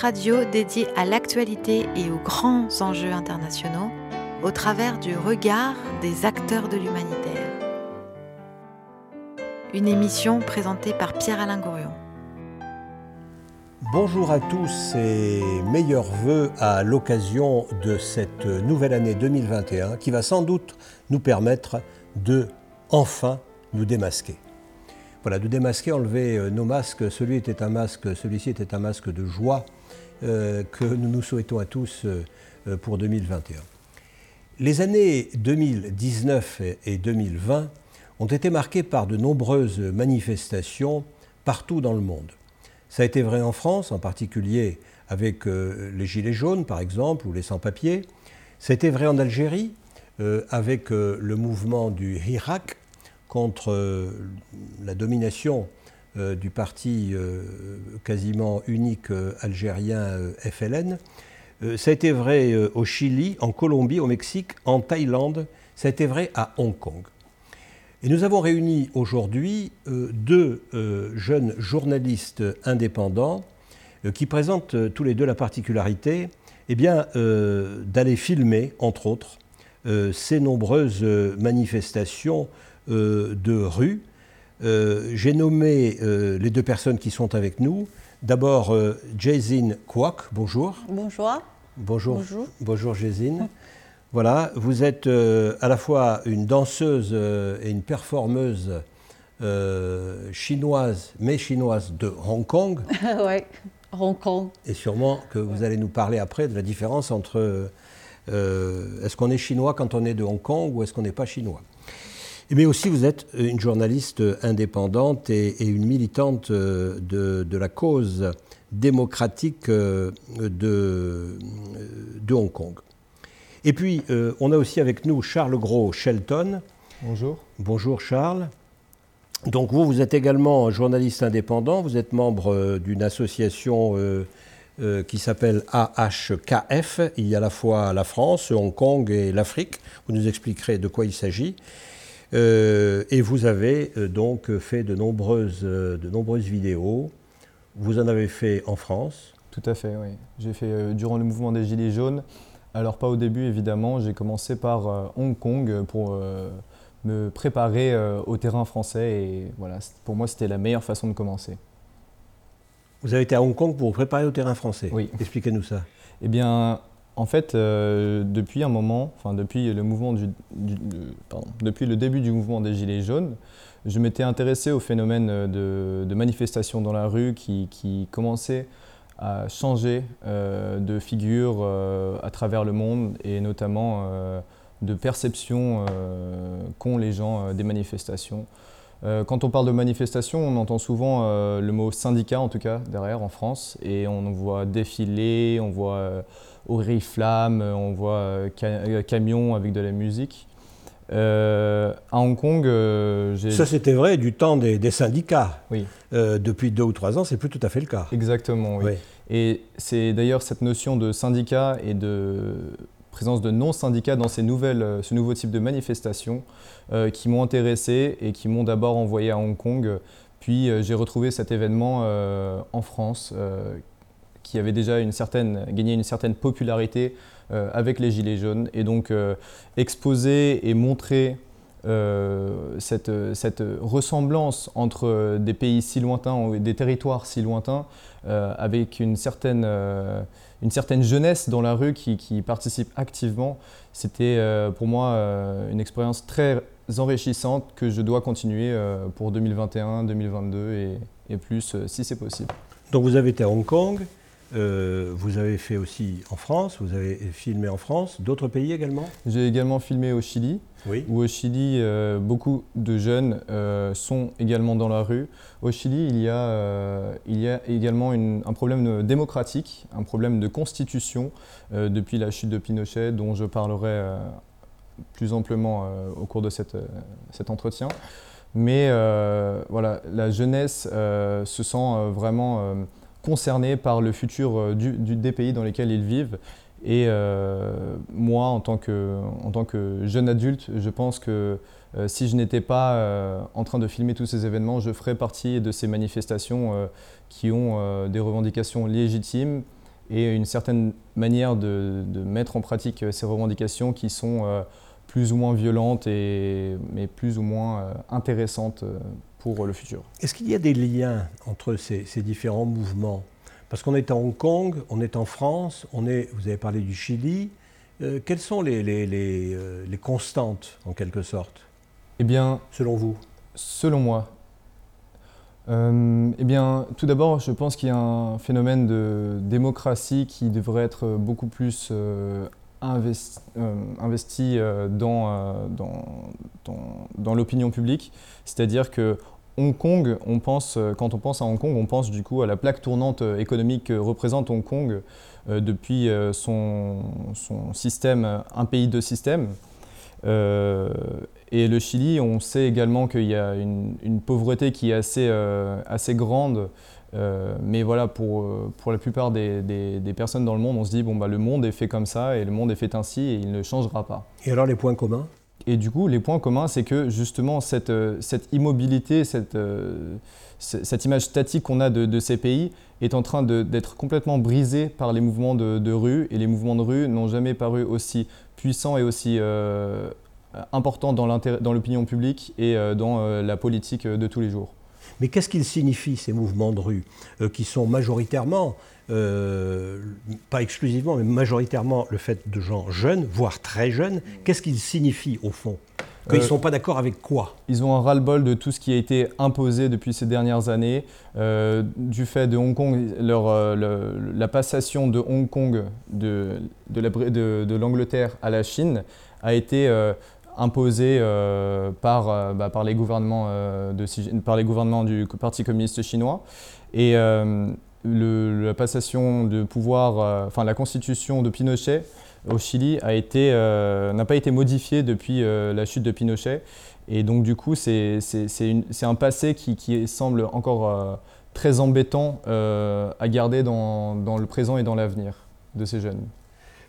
Radio dédié à l'actualité et aux grands enjeux internationaux au travers du regard des acteurs de l'humanitaire. Une émission présentée par Pierre-Alain Gourion. Bonjour à tous et meilleurs voeux à l'occasion de cette nouvelle année 2021 qui va sans doute nous permettre de enfin nous démasquer. Voilà, de démasquer, enlever euh, nos masques. Celui était un masque, celui-ci était un masque de joie que nous nous souhaitons à tous euh, pour 2021. Les années 2019 et 2020 ont été marquées par de nombreuses manifestations partout dans le monde. Ça a été vrai en France, en particulier avec les Gilets jaunes, par exemple, ou les sans-papiers. Ça a été vrai en Algérie, avec le mouvement du Hirak, contre euh, la domination euh, du parti euh, quasiment unique algérien FLN. ça a été vrai au Chili, en Colombie, au Mexique, en Thaïlande, ça a été vrai à Hong Kong. Et nous avons réuni aujourd'hui deux jeunes journalistes indépendants qui présentent tous les deux la particularité eh d'aller filmer, entre autres, ces nombreuses manifestations euh, de rue. Euh, j'ai nommé euh, les deux personnes qui sont avec nous. D'abord, Jason Kwok, bonjour. Bonjour. Bonjour. Bonjour, Jason. Voilà, vous êtes à la fois une danseuse et une performeuse chinoise, mais chinoise de Hong Kong. oui, Hong Kong. Et sûrement que vous allez nous parler après de la différence entre est-ce qu'on est chinois quand on est de Hong Kong ou est-ce qu'on n'est pas chinois? Mais aussi, vous êtes une journaliste indépendante et, une militante euh, de, la cause démocratique euh, de, de Hong Kong. Et puis, euh, on a aussi avec nous Charles Gros Shelton. Bonjour. Bonjour Charles. Donc vous, vous êtes également journaliste indépendant, vous êtes membre d'une association qui s'appelle AHKF. Il y a à la fois la France, Hong Kong et l'Afrique. Vous nous expliquerez de quoi il s'agit. Euh, et vous avez euh, donc fait de nombreuses, euh, de nombreuses vidéos. Vous en avez fait en France Tout à fait, oui. J'ai fait durant le mouvement des Gilets jaunes. Alors pas au début évidemment, j'ai commencé par Hong Kong pour me préparer au terrain français et voilà, pour moi c'était la meilleure façon de commencer. Vous avez été à Hong Kong pour vous préparer au terrain français Oui. Expliquez-nous ça. Eh bien, en fait, euh, depuis un moment, enfin depuis le début du mouvement des Gilets jaunes, je m'étais intéressé au phénomène de, de manifestations dans la rue qui, qui commençait à changer euh, de figure euh, à travers le monde et notamment de perception qu'ont les gens des manifestations. Quand on parle de manifestation, on entend souvent le mot syndicat en tout cas derrière en France et on voit défiler, on voit oriflamme, on voit euh, euh, camion avec de la musique. Euh, à Hong Kong, Ça, c'était vrai du temps des, syndicats. Oui. depuis deux ou trois ans, c'est plus tout à fait le cas. Exactement, oui. Et c'est d'ailleurs cette notion de syndicat et de présence de non-syndicats dans ces nouvelles, ce nouveau type de manifestations qui m'ont intéressé et qui m'ont d'abord envoyé à Hong Kong. Puis j'ai retrouvé cet événement en France qui avait déjà une certaine, gagné une certaine popularité euh, avec les Gilets jaunes. Et donc euh, exposer et montrer euh, cette, ressemblance entre des pays si lointains, des territoires si lointains, avec une certaine, une certaine jeunesse dans la rue qui, qui participe activement, c'était pour moi une expérience très enrichissante que je dois continuer pour 2021, 2022 et, et plus si c'est possible. Donc vous avez été à Hong Kong, euh, vous avez fait aussi en France, vous avez filmé en France, d'autres pays également? J'ai également filmé au Chili, oui. où au Chili, euh, beaucoup de jeunes euh, sont également dans la rue. Au Chili, il y a, a également un problème démocratique, un problème de constitution depuis la chute de Pinochet, dont je parlerai plus amplement au cours de cet entretien. Mais voilà, la jeunesse se sent vraiment concernés par le futur euh, des pays dans lesquels ils vivent. Et euh, moi, en tant, que, jeune adulte, je pense que euh, si je n'étais pas euh, en train de filmer tous ces événements, je ferais partie de ces manifestations qui ont des revendications légitimes et une certaine manière de, mettre en pratique ces revendications qui sont plus ou moins violentes, et, mais plus ou moins intéressantes pour le futur. Est-ce qu'il y a des liens entre ces différents mouvements? Parce qu'on est à Hong Kong, on est en France, on est, vous avez parlé du Chili. Euh, quelles sont les, les, les, euh, les, constantes, en quelque sorte Eh bien, selon vous? Selon moi. Euh, eh bien, tout d'abord, je pense qu'il y a un phénomène de démocratie qui devrait être beaucoup plus investi, investi dans, dans, dans, dans l'opinion publique. C'est-à-dire que Hong Kong, on pense, euh, quand on pense à Hong Kong, on pense du coup à la plaque tournante euh, économique que représente Hong Kong euh, depuis son, système, un pays de système. et le Chili, on sait également qu'il y a une, pauvreté qui est assez, assez grande. mais voilà, pour, pour la plupart des, des, personnes dans le monde, on se dit, bon, bah, le monde est fait comme ça et le monde est fait ainsi et il ne changera pas. Et alors les points communs? Et du coup, les points communs, c'est que justement, cette, euh, cette immobilité, cette, euh, cette image statique qu'on a de, ces pays est en train d'être complètement brisée par les mouvements de, rue. Et les mouvements de rue n'ont jamais paru aussi puissants et aussi euh, importants dans l'opinion publique et dans la politique de tous les jours. Mais qu'est-ce qu'ils signifient, ces mouvements de rue, qui sont majoritairement euh, pas exclusivement, mais majoritairement le fait de gens jeunes, voire très jeunes, qu'est-ce qu'ils signifient au fond? Qu'ils ne euh, sont pas d'accord avec quoi? Ils ont un ras-le-bol de tout ce qui a été imposé depuis ces dernières années. Euh, du fait de Hong Kong, leur, la passation de Hong Kong de, de l'Angleterre à la Chine a été imposée par, bah, par, les gouvernements de, par les gouvernements du Parti communiste chinois. Et la passation de pouvoir, euh, enfin la constitution de Pinochet au Chili euh, n'a pas été modifiée depuis euh, la chute de Pinochet. Et donc du coup, c'est un passé qui, qui, semble encore très embêtant à garder dans, dans, le présent et dans l'avenir de ces jeunes.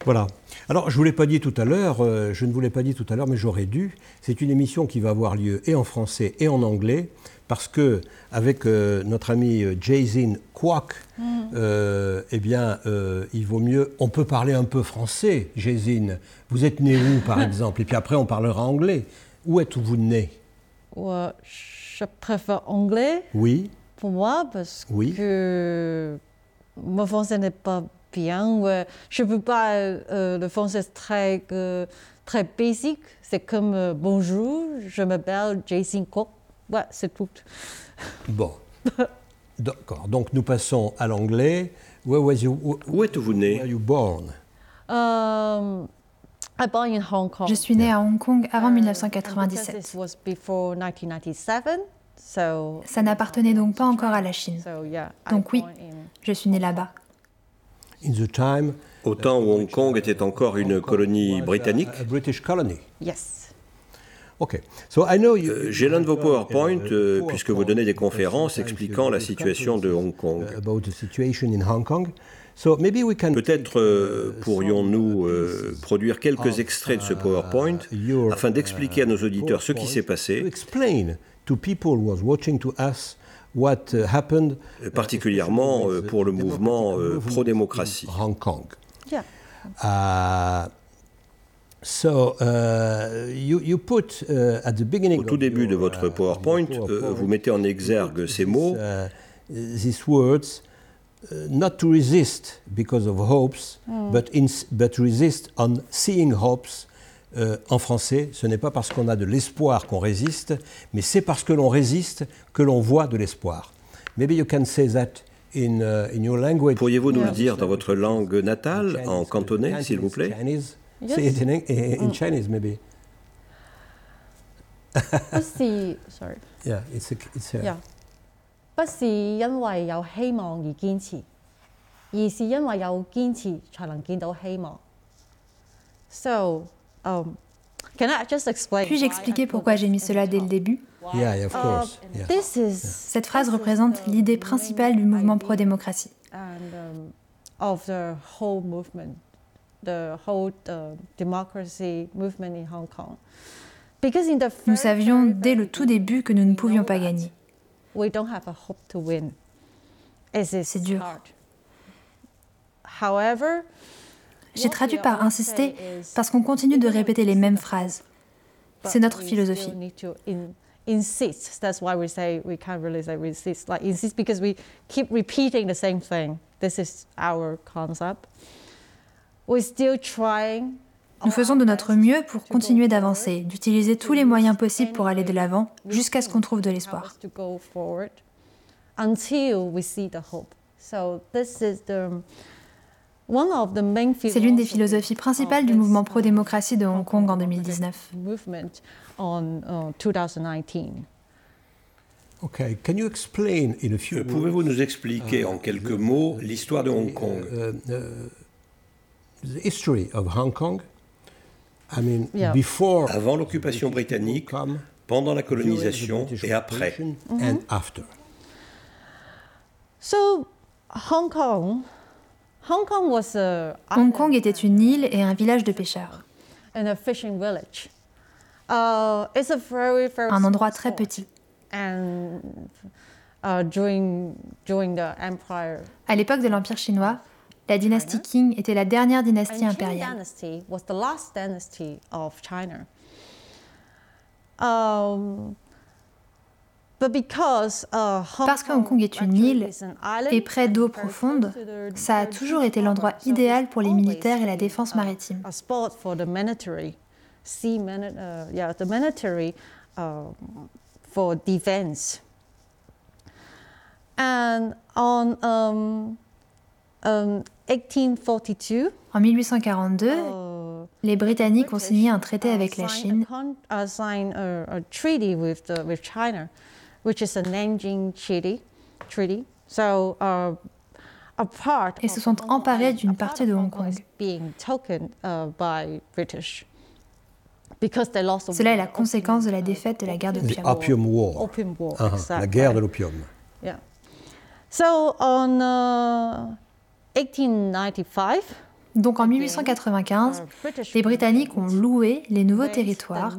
Voilà. Alors, je ne vous l'ai pas dit tout à l'heure, je ne vous l'ai pas dit tout à l'heure, mais j'aurais dû. C'est une émission qui va avoir lieu et en français et en anglais parce que avec euh, notre ami euh, Jason Kwok, mm. euh, eh bien, il vaut mieux. On peut parler un peu français, Jason. Vous êtes né où, par exemple? Et puis après, on parlera anglais. Où êtes-vous né? Je préfère anglais. Oui. Pour moi, parce que mon français n'est pas bien. Je ne veux pas. le français est très, très basique. C'est comme bonjour, je m'appelle Jason Kwok. Ouais, c'est tout. Bon. D'accord. Donc nous passons à l'anglais. Where was you, Où êtes-vous né? Where you born? Um, I born in Hong Kong. Je suis née à Hong Kong avant 1997. Uh, was before 1997, so Ça n'appartenait donc pas encore à la Chine. Donc oui, je suis née là-bas. In the time, Au temps où Hong Kong était encore une colonie britannique. British colony. Yes. Euh, j'ai l'un de vos PowerPoint, euh, puisque vous donnez des conférences expliquant la situation de Hong Kong. Peut-être euh, pourrions-nous produire quelques extraits de ce PowerPoint afin d'expliquer à nos auditeurs ce qui s'est passé, particulièrement pour le mouvement pro-démocratie. Hong Kong. So, uh, you, you put, uh, at the beginning Au tout début de votre uh, PowerPoint, uh, vous mettez en exergue ces mots. Uh, these words, not to resist because of hopes, mm. but, in, but resist on seeing hopes en français, ce n'est pas parce qu'on a de l'espoir qu'on résiste, mais c'est parce que l'on résiste que l'on voit de l'espoir. Maybe you can say that in, in your language. Pourriez-vous nous le dire dans votre langue natale, en cantonais, s'il vous plaît Yes. Say it in, in, mm. Chinese, maybe. 不是，sorry。Yeah, it's a, it's a. Yeah，不是因为有希望而坚持，而是因为有坚持才能见到希望。So, um, can I just explain? Puis-je expliquer pourquoi j'ai mis cela dès le début? Yeah, yeah, of course. Yeah. This is, Cette phrase représente l'idée principale du mouvement pro-démocratie. And um, of the whole movement. the whole democracy movement in Hong Kong. Nous savions dès le tout début que nous ne pouvions pas gagner. C'est dur. J'ai traduit par insister parce qu'on continue de répéter les mêmes phrases. C'est notre philosophie. insist. That's why we say we can't really say we insist. Like insist because we keep repeating the same thing. This is our concept. We're still trying. Nous faisons de notre mieux pour continuer d'avancer, d'utiliser tous les moyens possibles pour aller de l'avant jusqu'à ce qu'on trouve de l'espoir. C'est l'une des philosophies principales du mouvement pro-démocratie de Hong Kong en 2019. Pouvez-vous nous expliquer en quelques mots l'histoire de Hong Kong? Avant l'occupation britannique, pendant la colonisation et après. So, Hong Kong Hong Kong était une île et un village de pêcheurs. Uh, un endroit très petit. Uh, à l'époque de l'Empire chinois, la dynastie Qing était la dernière dynastie impériale. Uh, Parce que Hong Kong est une île et près d'eau profonde, ça a toujours été l'endroit idéal pour les militaires et la défense maritime. En 1842, les Britanniques ont signé un traité avec la Chine which is a Nanjing Treaty. treaty. So, uh, a part et se sont emparés d'une partie de Hong Kong. Being taken, uh, by British. Because they lost Cela est la conséquence de la défaite de la guerre de l'opium. Opium War. Opium War uh -huh. exactly. La guerre de l'opium. Yeah. So on uh, 1895. Donc en 1895, uh, les Britanniques ont loué les nouveaux territoires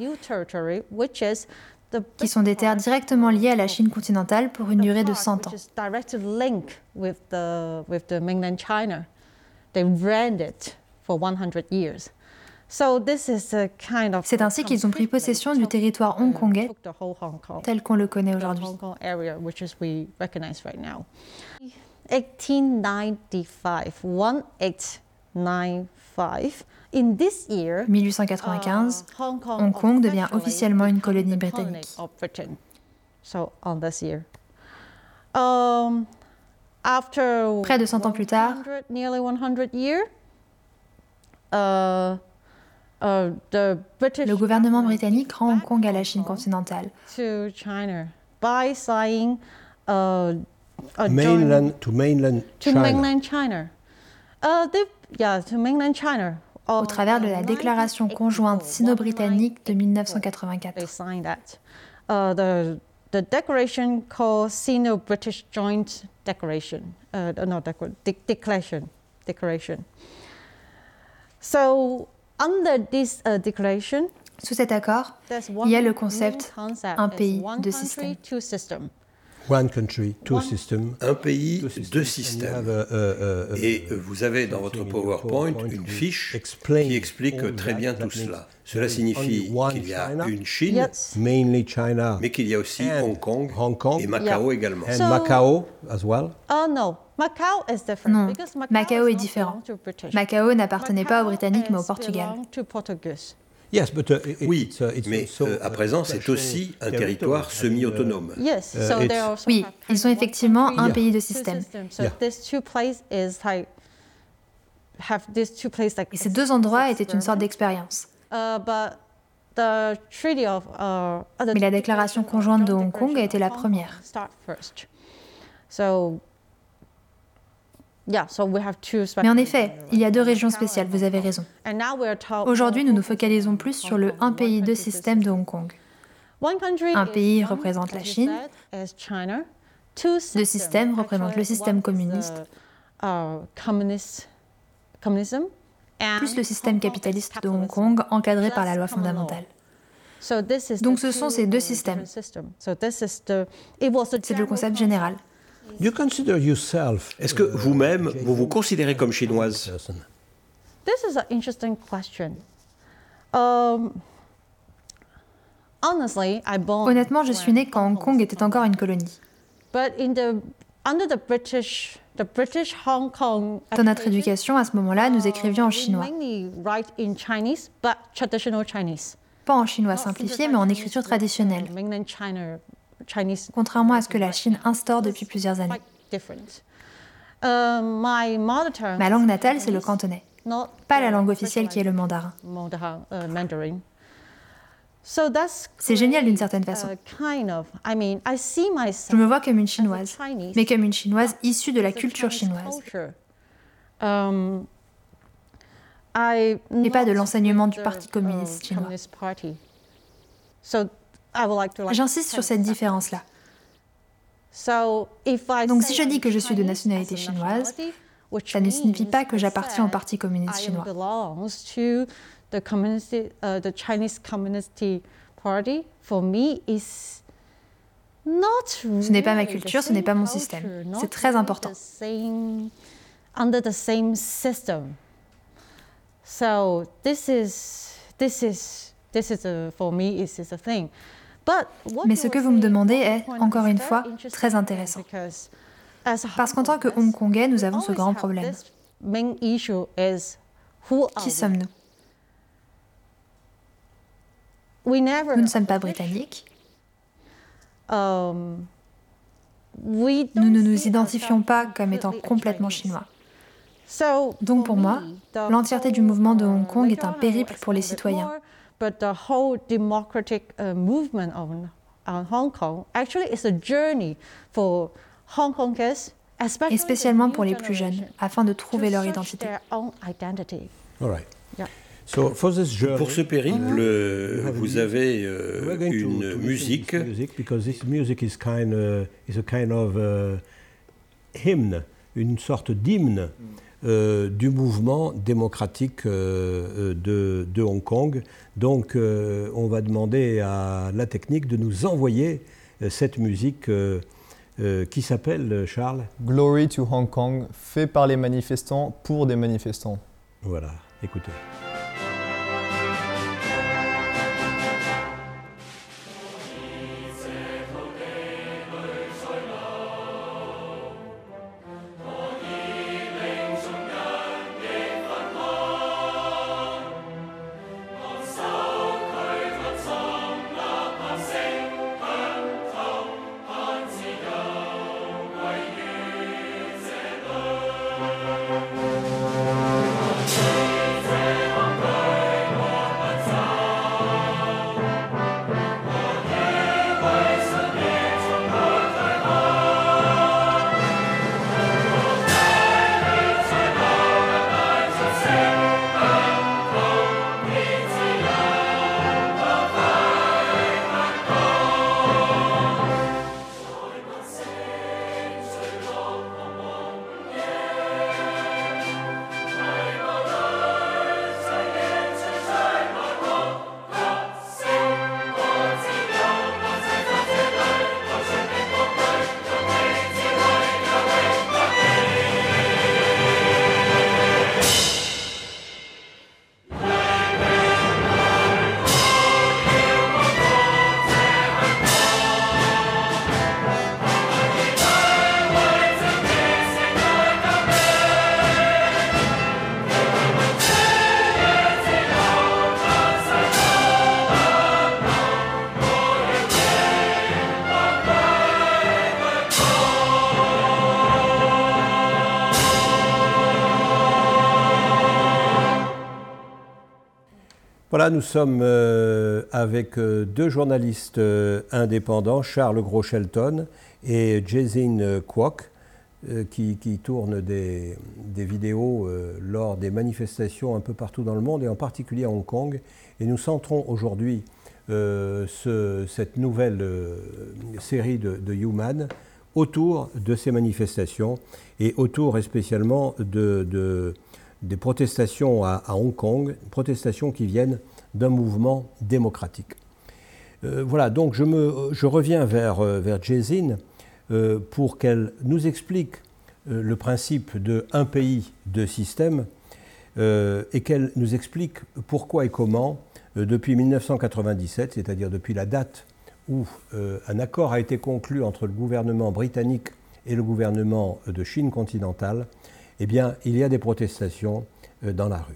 qui sont des terres directement liées à la Chine continentale pour une durée de 100 ans. C'est ainsi qu'ils ont pris possession du territoire hongkongais tel qu'on le connaît aujourd'hui. 1895, 1895, uh, Hong Kong devient officiellement une colonie britannique. Um, Près de 100 ans plus tard, uh, uh, le gouvernement britannique rend Hong Kong à la Chine continentale. mainland to mainland China. Au travers de la déclaration conjointe sino-britannique de 1984. Uh, the, declaration called Sino-British Joint Declaration, uh, no, declaration, declaration. So, under this uh, declaration, Sous cet accord, il y a le concept un pays, deux systèmes. One country, two systems. Un pays, deux systèmes. Et vous avez dans votre PowerPoint une fiche qui explique très bien tout cela. Cela signifie qu'il y a une Chine, mais qu'il y a aussi Hong Kong, et Macao également. Et Macao as well? Macao non, Macao est différent. Macao n'appartenait pas aux Britanniques mais au Portugal. Uh, oui, mais euh, à présent, c'est aussi un territoire semi-autonome. Uh, oui, ils sont effectivement un pays de système. Et ces deux endroits étaient une sorte d'expérience. Uh, mais la déclaration conjointe de Hong Kong a été la première. Mais en effet, il y a deux régions spéciales, vous avez raison. Aujourd'hui, nous nous focalisons plus sur le un pays, deux systèmes de Hong Kong. Un pays représente la Chine, deux systèmes représentent le système communiste. plus le système capitaliste de Hong Kong encadré par la loi fondamentale. Donc ce sont ces deux systèmes. C'est le concept général. Est-ce que vous-même, vous vous considérez comme chinoise um, Honnêtement, je suis née quand Hong Kong était encore une colonie. Dans notre éducation, à ce moment-là, nous écrivions en chinois. Pas en chinois simplifié, mais en écriture traditionnelle. Contrairement à ce que la Chine instaure depuis plusieurs années. Ma langue natale, c'est le cantonais. Pas la langue officielle qui est le mandarin. C'est génial d'une certaine façon. Je me vois comme une chinoise, mais comme une chinoise issue de la culture chinoise. Et pas de l'enseignement du Parti communiste chinois. J'insiste sur cette différence-là. Donc si je dis que je suis de nationalité chinoise, ça ne signifie pas que j'appartiens au Parti communiste chinois. uh, the Chinese Communist Party, for me, is not ce n'est pas ma culture, ce n'est pas mon système. C'est très important. So this is this is this is a, for me this is a thing. Mais ce que vous me demandez est, encore une fois, très intéressant. Parce qu'en tant que Hongkongais, nous avons ce grand problème. Qui sommes-nous? Nous ne sommes pas britanniques. Um, nous ne nous identifions pas comme étant complètement chinois. Donc pour moi, l'entièreté du mouvement de Hong Kong est un périple pour les citoyens. Et spécialement pour les plus jeunes, afin de trouver leur identité. Pour ce périple, uh, vous avez euh, une musique. Because this music is kind of, is a kind of uh, hymn, une sorte d'hymne euh, du mouvement démocratique euh, de, de, Hong Kong. Donc, on va demander à la technique de nous envoyer cette musique. qui s'appelle, Charles Glory to Hong Kong, fait par les manifestants pour des manifestants. Voilà, écoutez. Nous sommes euh, avec euh, deux journalistes euh, indépendants, Charles Gros-Shelton et Jason Kwok, qui, tournent des, vidéos lors des manifestations un peu partout dans le monde et en particulier à Hong Kong. Et nous centrons aujourd'hui cette nouvelle série de, Human autour de ces manifestations et autour spécialement de des protestations à, Hong Kong, protestations qui viennent d'un mouvement démocratique. Euh, voilà, donc je, me, je reviens vers, euh, vers euh, pour qu'elle nous explique le principe de un pays, deux systèmes, et qu'elle nous explique pourquoi et comment, depuis 1997, c'est-à-dire depuis la date où un accord a été conclu entre le gouvernement britannique et le gouvernement de Chine continentale, eh bien, il y a des protestations dans la rue.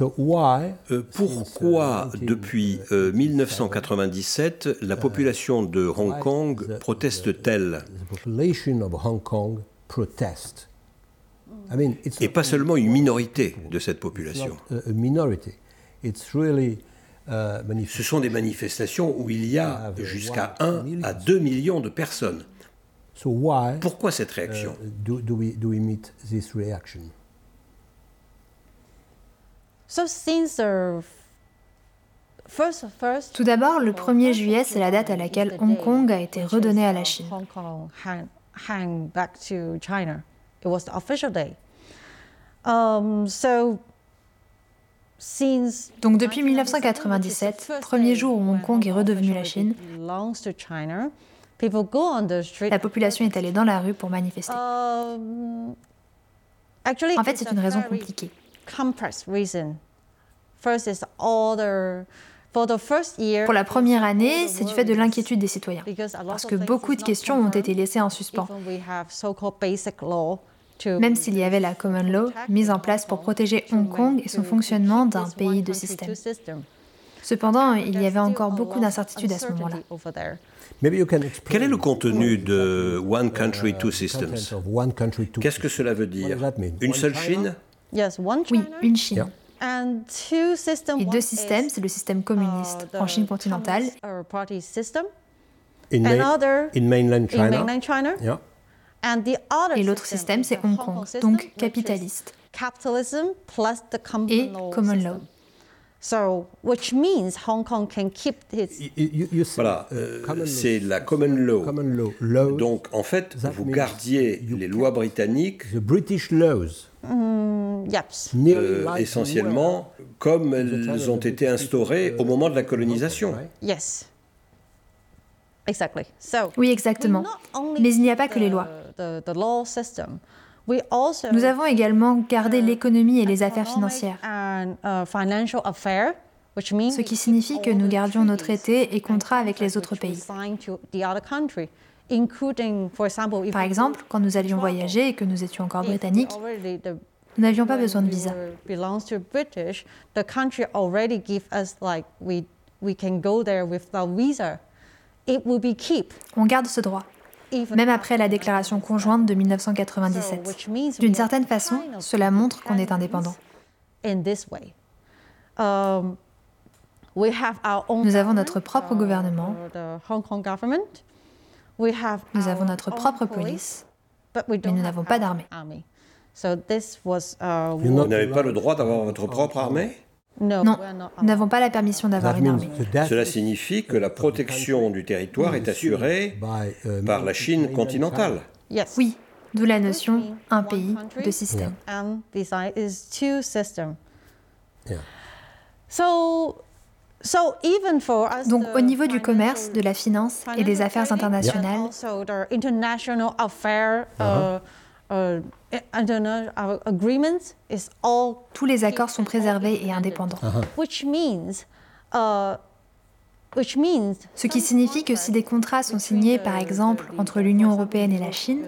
Euh, pourquoi, depuis 1997, euh, la population de Hong Kong proteste-t-elle? Et pas seulement une minorité de cette population. Uh, Ce sont des manifestations où il y a jusqu'à 1 à 2 millions de personnes. Pourquoi cette réaction uh, tout d'abord, le 1er juillet, c'est la date à laquelle Hong Kong a été redonné à la Chine. Donc depuis 1997, premier jour où Hong Kong est redevenu la Chine, la population est allée dans la rue pour manifester. Um, en fait, c'est une raison compliquée. Pour la première année, c'est du fait de l'inquiétude des citoyens, parce que beaucoup de questions ont été laissées en suspens. Même s'il y avait la Common Law mise en place pour protéger Hong Kong et son fonctionnement d'un pays de système. Cependant, il y avait encore beaucoup d'incertitudes à ce moment-là. Quel est le contenu de One Country, Two Systems? Qu'est-ce que cela veut dire? Une seule Chine? Oui, une Chine. Et deux systèmes, c'est le système communiste uh, en Chine continentale. In, mainland China. Et l'autre système, c'est Hong Kong, donc capitaliste. Et common law. So, which means Hong Kong can keep its... Voilà, euh, c'est la common law. Donc, en fait, vous gardiez les lois britanniques. The British laws. Mm, euh, essentiellement comme elles ont été instaurées au moment de la colonisation. Yes. Exactly. So, oui, exactement. Mais il n'y a pas que les lois. Nous avons également gardé l'économie et les affaires financières, uh, ce qui signifie que nous gardions nos traités et contrats avec les autres pays. Par exemple, quand nous allions voyager et que nous étions encore britanniques, nous n'avions pas besoin de visa. On garde ce droit même après la déclaration conjointe de 1997. D'une certaine façon, cela montre qu'on est indépendant. Um, nous avons notre propre gouvernement, nous avons notre propre police, mais nous n'avons pas d'armée. Uh, Vous n'avez pas le droit d'avoir votre propre armée? Non, nous n'avons pas la permission d'avoir une armée. Cela signifie que la protection du territoire est assurée uh, par la Chine continentale. Oui, d'où la notion un pays, deux systèmes. Donc au niveau du commerce, de la finance et des affaires internationales, Uh, Tous les accords sont préservés et indépendants. Uh, Ce qui signifie que si des contrats sont signés, par exemple, entre l'Union européenne et la Chine,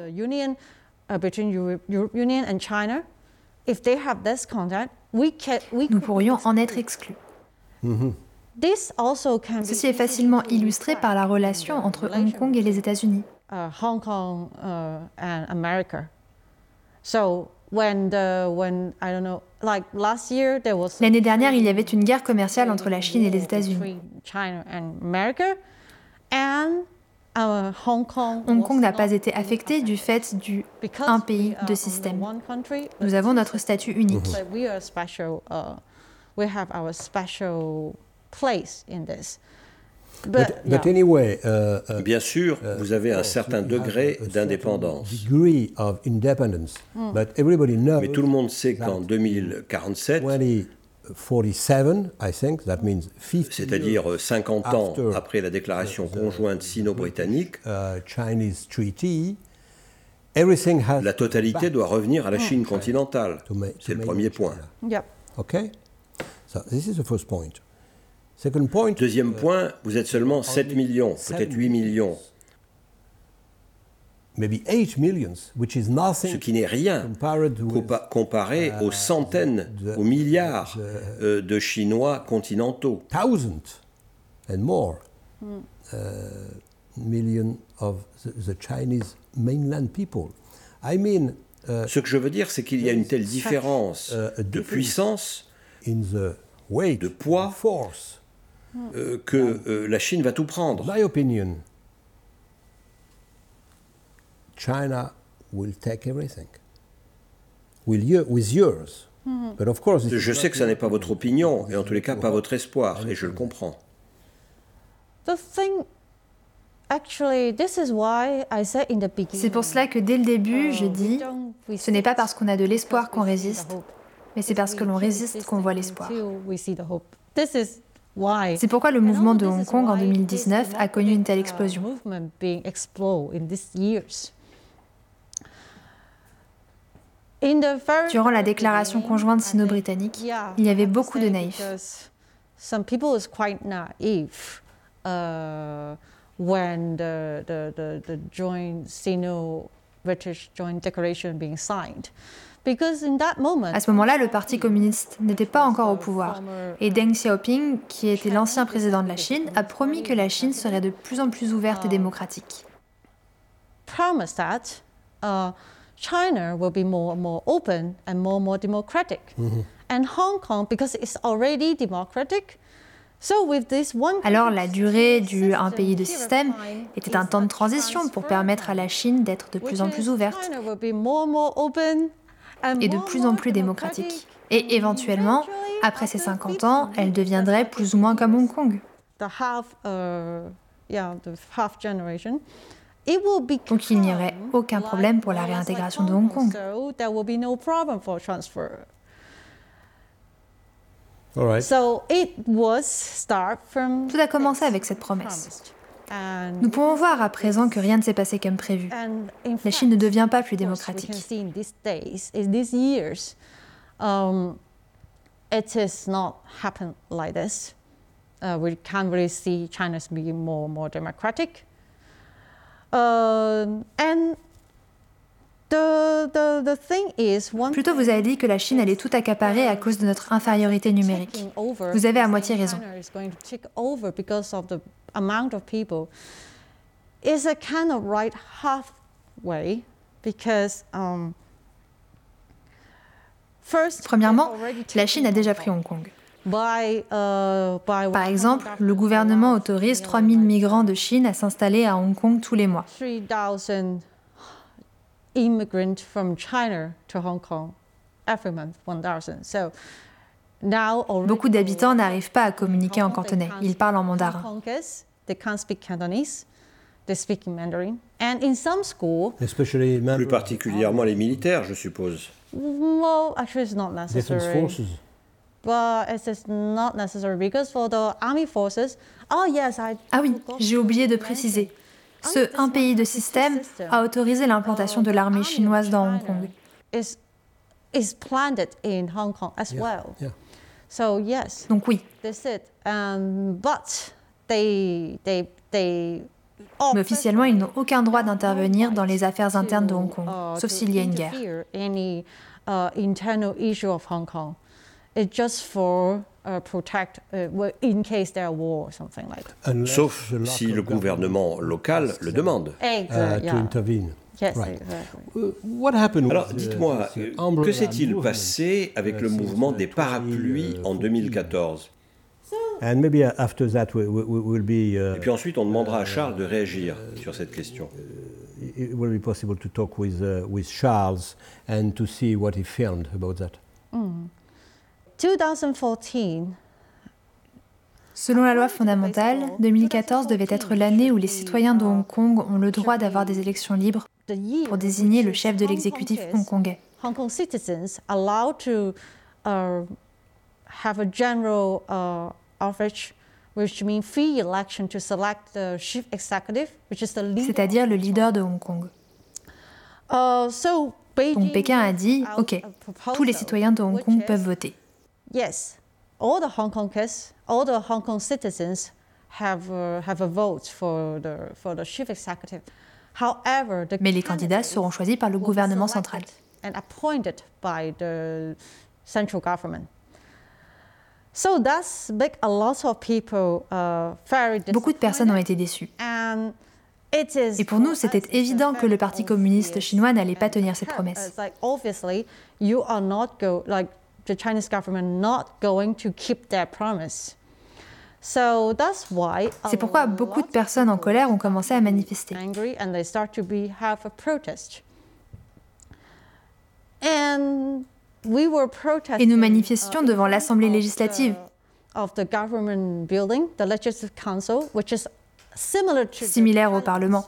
nous pourrions en être exclus. Mm-hmm. Ceci est facilement illustré par la relation entre Hong Kong et les États-Unis. Uh, Hong Kong and America. L'année dernière, il y avait une guerre commerciale entre la Chine et les États-Unis. Uh, Hong Kong n'a pas été affecté du fait du un pays, deux systèmes. Nous avons notre statut unique. Bien sûr, vous avez un certain degré d'indépendance. Mais tout le monde sait qu'en 2047, c'est-à-dire 50 ans après la déclaration conjointe sino-britannique, uh, la totalité doit revenir à la Chine continentale. C'est le premier point. Deuxième uh, point, vous êtes seulement 7 millions, peut-être 8 millions. Ce qui n'est rien comparé aux centaines, aux milliards euh, de Chinois continentaux. and more uh, million of the, Chinese mainland people. I mean, uh, Ce que je veux dire, c'est qu'il y a une telle différence uh, de puissance, de poids, euh, que euh, la Chine va tout prendre. My opinion, China will take everything. Will you, with yours. Mm-hmm. But of course, je sais que ce n'est pas votre opinion, et en tous les cas pas votre espoir, et je le comprends. C'est pour cela que dès le début, je dis, ce n'est pas parce qu'on a de l'espoir qu'on résiste, mais c'est parce que l'on résiste qu'on voit l'espoir. C'est pourquoi le mouvement de Hong Kong en 2019 a connu une telle explosion. Durant la déclaration conjointe sino-britannique, il y avait beaucoup de naïfs. À ce moment-là, le Parti communiste n'était pas encore au pouvoir. Et Deng Xiaoping, qui était l'ancien président de la Chine, a promis que la Chine serait de plus en plus ouverte et démocratique. China will be more and more open and more and more democratic. Mm-hmm. And Hong Kong, because it's already democratic, alors la durée du un pays de système était un temps de transition pour permettre à la Chine d'être de plus en plus ouverte et de plus en plus démocratique. Et éventuellement, après ces 50 ans, elle deviendrait plus ou moins comme Hong Kong. Donc il n'y aurait aucun problème pour la réintégration de Hong Kong. Tout a commencé avec cette promesse. Nous pouvons voir à présent que rien ne s'est passé comme prévu. La Chine ne devient pas plus démocratique. Um, it has not happened like this. Uh, we can't really see China being more more democratic. Uh, and Plutôt, vous avez dit que la Chine allait tout accaparer à cause de notre infériorité numérique. Vous avez à moitié raison. Premièrement, la Chine a déjà pris Hong Kong. Uh, Par exemple, le gouvernement autorise 3000 migrants de Chine à s'installer à Hong Kong tous les mois immigrant from China to Hong Kong every month, 1,000. So now Beaucoup d'habitants n'arrivent pas à communiquer en cantonais. Ils parlent en mandarin. They can't speak Cantonese. They speak Mandarin. And in some school, Especially plus particulièrement les militaires, je suppose. Well, actually, it's not necessary. Defense forces. But it's not necessary because for the army forces, oh yes, I. Ah oui, j'ai oublié de préciser. Ce un pays de système a autorisé l'implantation de l'armée chinoise dans Hong Kong. Donc oui. Mais officiellement, ils n'ont aucun droit d'intervenir dans les affaires internes de Hong Kong, sauf s'il y a une guerre. Sauf si le gouvernement local le demande. Alors, dites-moi, que s'est-il passé avec le mouvement des parapluies en 2014 Et puis ensuite, on demandera à Charles de réagir sur cette question. It will be possible to talk with, uh, with Charles and to see what he filmed about that. Mm. 2014, Selon la loi fondamentale, 2014 devait être l'année où les citoyens de Hong Kong ont le droit d'avoir des élections libres pour désigner le chef de l'exécutif hongkongais. Uh, uh. C'est-à-dire le leader de Hong Kong. Uh, Donc Pékin a dit, OK, tous les citoyens de Hong Kong peuvent voter. Yes, all the Hong Kongers, all the Hong Kong citizens have, uh, have a vote for the, for the chief executive. However, the Mais les candidats seront choisis par le gouvernement central. And appointed by the central government. So that's make a lot of people, uh, very Beaucoup de personnes ont été déçues. And et pour nous, c'était évident que le Parti communiste chinois n'allait pas tenir ses promesses. C'est pourquoi beaucoup de personnes en colère ont commencé à manifester. Angry and they start to have a protest, and we were protesting. Et nous manifestions uh, devant l'Assemblée législative similaire au Parlement.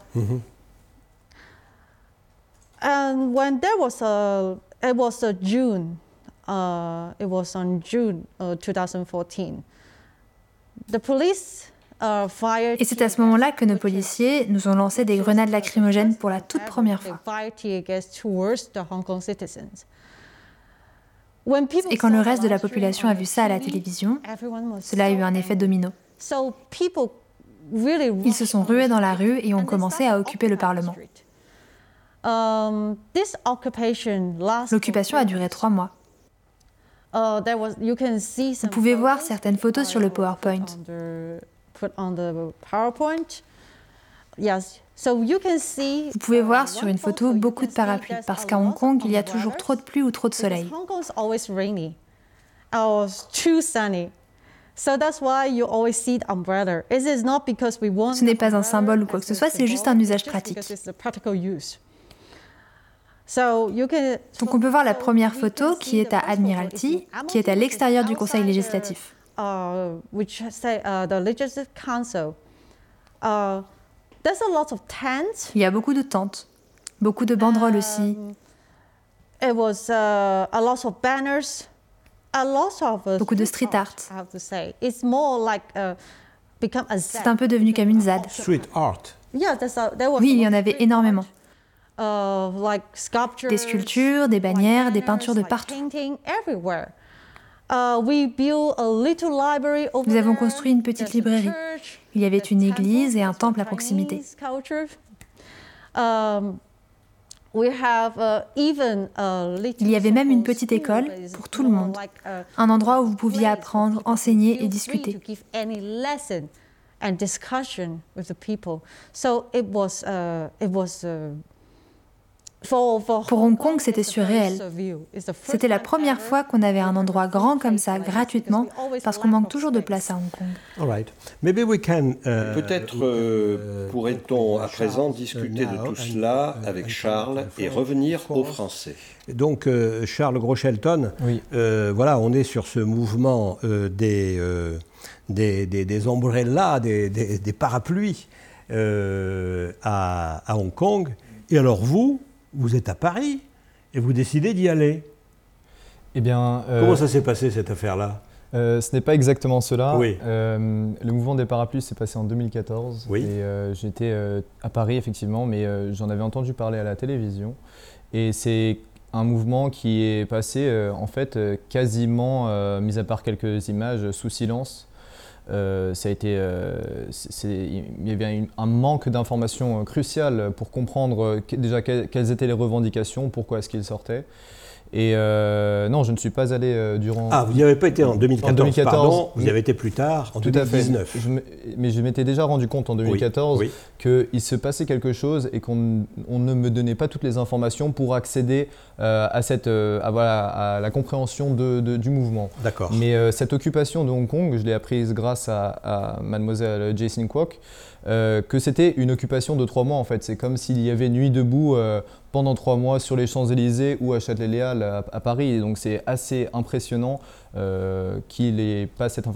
And when there was a, it was a June, uh, it was on June uh, 2014. The police uh, Et c'est à ce moment-là que nos policiers nous ont lancé des grenades lacrymogènes pour la toute première fois. Et quand le reste de la population a vu ça à la télévision, cela a eu un effet domino. Ils se sont rués dans la rue et ont commencé à occuper le Parlement. Um, L'occupation a duré trois mois. Uh, Vous pouvez voir certaines photos sur le PowerPoint. Vous pouvez voir sur une photo beaucoup de parapluies, parce qu'à Hong Kong, il y a toujours trop de pluie ou trop de soleil. Ce n'est pas un symbole ou quoi que ce soit, c'est juste un usage pratique. Donc on peut voir la première photo qui est à Admiralty, qui est à l'extérieur du Conseil législatif. Uh, uh, uh, Il y a beaucoup de tentes, beaucoup de banderoles aussi. It was a lot of banners. Beaucoup de street art. C'est un peu devenu comme une ZAD. Street art. Oui, il y en avait énormément. Des sculptures, des bannières, des peintures de partout. Uh, Nous avons construit une petite librairie. Il y avait une église et un temple à proximité. Uh, Il y avait même une petite école pour tout le monde, un endroit où vous pouviez apprendre, enseigner et discuter. Pour Hong Kong, c'était surréel. C'était la première fois qu'on avait un endroit grand comme ça, gratuitement, parce qu'on manque toujours de place à Hong Kong. Uh, Peut-être euh, pourrait-on à présent discuter de tout cela avec Charles et revenir au français? Donc, euh, Charles Groshelton, euh, voilà, on est sur ce mouvement des, des, des, des, ombrellas, des, des parapluies à, à Hong Kong. Et alors vous, vous êtes à Paris et vous décidez d'y aller. Eh bien, euh, Comment ça s'est passé cette affaire-là? euh, ce n'est pas exactement cela. Oui. Euh, le mouvement des parapluies s'est passé en 2014. Oui. Et j'étais à Paris, effectivement, mais j'en avais entendu parler à la télévision. Et c'est un mouvement qui est passé, en fait, quasiment, mis à part quelques images, sous silence. Euh, ça a été, euh, il y avait un manque d'informations cruciales pour comprendre déjà quelles étaient les revendications, pourquoi est-ce qu'ils sortaient. Et euh, non, je ne suis pas allé euh, durant. Ah, vous n'y avez pas été en 2014, en 2014 pardon, vous y avez été plus tard, en tout 2019. À fait. mais je m'étais déjà rendu compte en 2014 qu'il se passait quelque chose et qu'on ne me donnait pas toutes les informations pour accéder euh, à, cette, à, voilà, à la compréhension de, du mouvement. D'accord. Mais cette occupation de Hong Kong, je l'ai apprise grâce à, à mademoiselle Jason Kwok. Que c'était une occupation de trois mois en fait. C'est comme s'il y avait nuit debout pendant trois mois sur les Champs-Élysées ou à Châtelet-Léal à, Paris. Et donc c'est assez impressionnant euh, qu'il n'ait pas cette,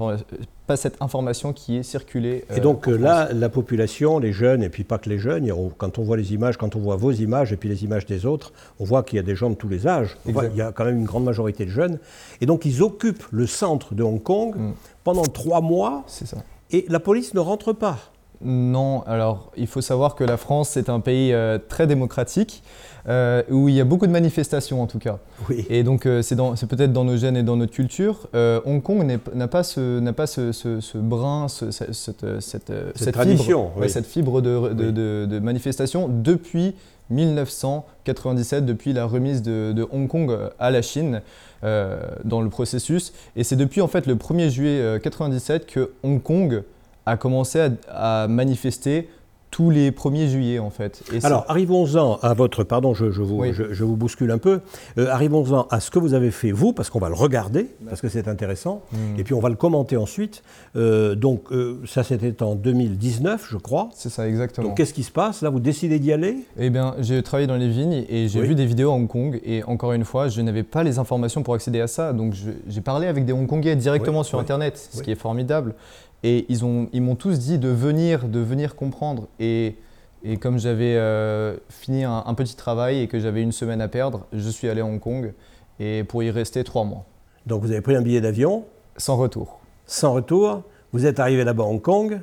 pas cette information qui est circulée. et donc là, la population, les jeunes, et puis pas que les jeunes, quand on voit les images, quand on voit vos images et puis les images des autres, on voit qu'il y a des gens de tous les âges. il y a quand même une grande majorité de jeunes. Et donc ils occupent le centre de Hong Kong mm. pendant trois mois. C'est ça. Et la police ne rentre pas. Non, alors il faut savoir que la France c'est un pays euh, très démocratique euh, où il y a beaucoup de manifestations en tout cas. Oui. Et donc euh, c'est peut-être dans nos gènes et dans notre culture. Hong Kong n'a pas ce, pas ce, brin, cette, cette, tradition, fibre, cette fibre de, de, manifestation depuis 1997, depuis la remise de, Hong Kong à la Chine dans le processus. Et c'est depuis en fait le 1er juillet 1997 que Hong Kong a commencé à, manifester tous les 1er juillet en fait. Alors arrivons-en à votre, pardon je, vous, je, vous, bouscule un peu, euh, arrivons-en à ce que vous avez fait vous, parce qu'on va le regarder, parce que c'est intéressant, hmm. et puis on va le commenter ensuite. Euh, donc euh, ça c'était en 2019 je crois. C'est ça exactement. Donc qu'est-ce qui se passe? Là vous décidez d'y aller? Eh bien j'ai travaillé dans les vignes et j'ai vu des vidéos à Hong Kong et encore une fois je n'avais pas les informations pour accéder à ça, donc j'ai parlé avec des Hongkongais directement sur Internet, ce qui est formidable. Et ils m'ont ils tous dit de venir, de venir comprendre. Et, et comme j'avais euh, fini un, petit travail et que j'avais une semaine à perdre, je suis allé à Hong Kong et pour y rester trois mois. Donc vous avez pris un billet d'avion? Sans retour. Sans retour. Vous êtes arrivé là-bas à Hong Kong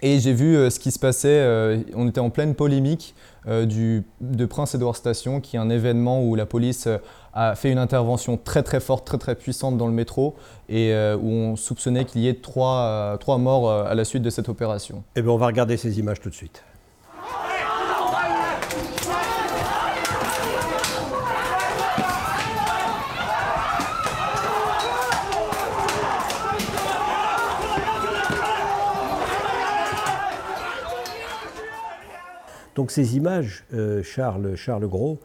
et j'ai vu euh, ce qui se passait, euh, on était en pleine polémique du, de Prince Edward Station, qui est un événement où la police a fait une intervention très très forte, très très puissante dans le métro et euh, où on soupçonnait qu'il y ait trois, euh, trois morts euh, à la suite de cette opération. Eh bien, on va regarder ces images tout de suite. Donc ces images, Charles, Charles Gros,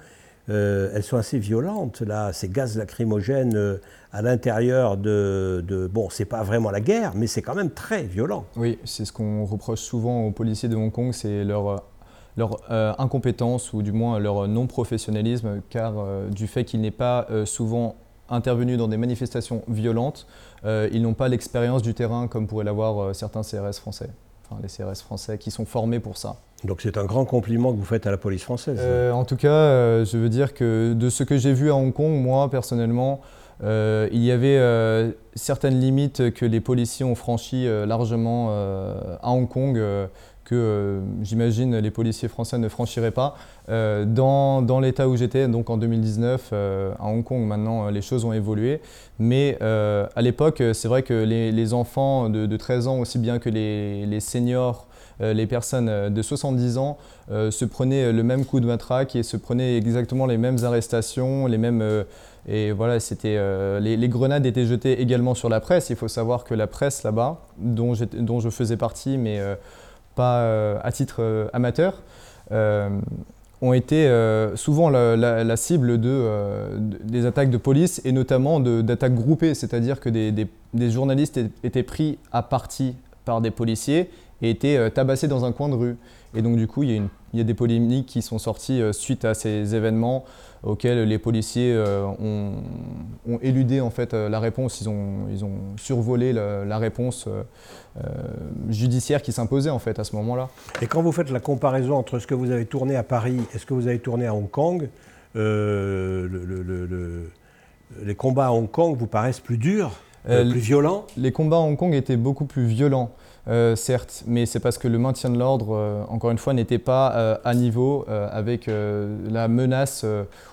euh, elles sont assez violentes, là, ces gaz lacrymogènes euh, à l'intérieur de, de, Bon, c'est pas vraiment la guerre, mais c'est quand même très violent. Oui, c'est ce qu'on reproche souvent aux policiers de Hong Kong, c'est leur, euh, incompétence ou du moins leur non-professionnalisme, car du fait qu'ils n'aient pas souvent intervenu dans des manifestations violentes, ils n'ont pas l'expérience du terrain comme pourraient l'avoir certains CRS français, enfin les CRS français qui sont formés pour ça. Donc c'est un grand compliment que vous faites à la police française. Euh, en tout cas, euh, je veux dire que de ce que j'ai vu à Hong Kong, moi personnellement, euh, il y avait certaines limites que les policiers ont franchies largement à Hong Kong que j'imagine les policiers français ne franchiraient pas. dans, l'état où j'étais, donc en 2019, à Hong Kong, maintenant les choses ont évolué. Mais à l'époque, c'est vrai que les, enfants de, de, 13 ans, aussi bien que les, seniors, les personnes euh, de 70 ans euh, se prenaient le même coup de matraque et se prenaient exactement les mêmes arrestations, les mêmes et voilà, c'était les, grenades étaient jetées également sur la presse. Il faut savoir que la presse là-bas, dont, je faisais partie, mais pas à titre amateur, ont été souvent la, cible de, des attaques de police et notamment d'attaques groupées, c'est-à-dire que des, journalistes étaient pris à partie par des policiers et été euh, tabassé dans un coin de rue. Et donc du coup, il y a, des polémiques qui sont sorties euh, suite à ces événements auxquels les policiers euh, ont, éludé en fait la réponse, ils ont, ils ont survolé la, réponse judiciaire qui s'imposait en fait à ce moment-là. Et quand vous faites la comparaison entre ce que vous avez tourné à Paris et ce que vous avez tourné à Hong Kong, le, le, les combats à Hong Kong vous paraissent plus durs, plus violents Les combats à Hong Kong étaient beaucoup plus violents. Euh, certes, mais c'est parce que le maintien de l'ordre, euh, encore une fois, n'était pas euh, à niveau avec la menace,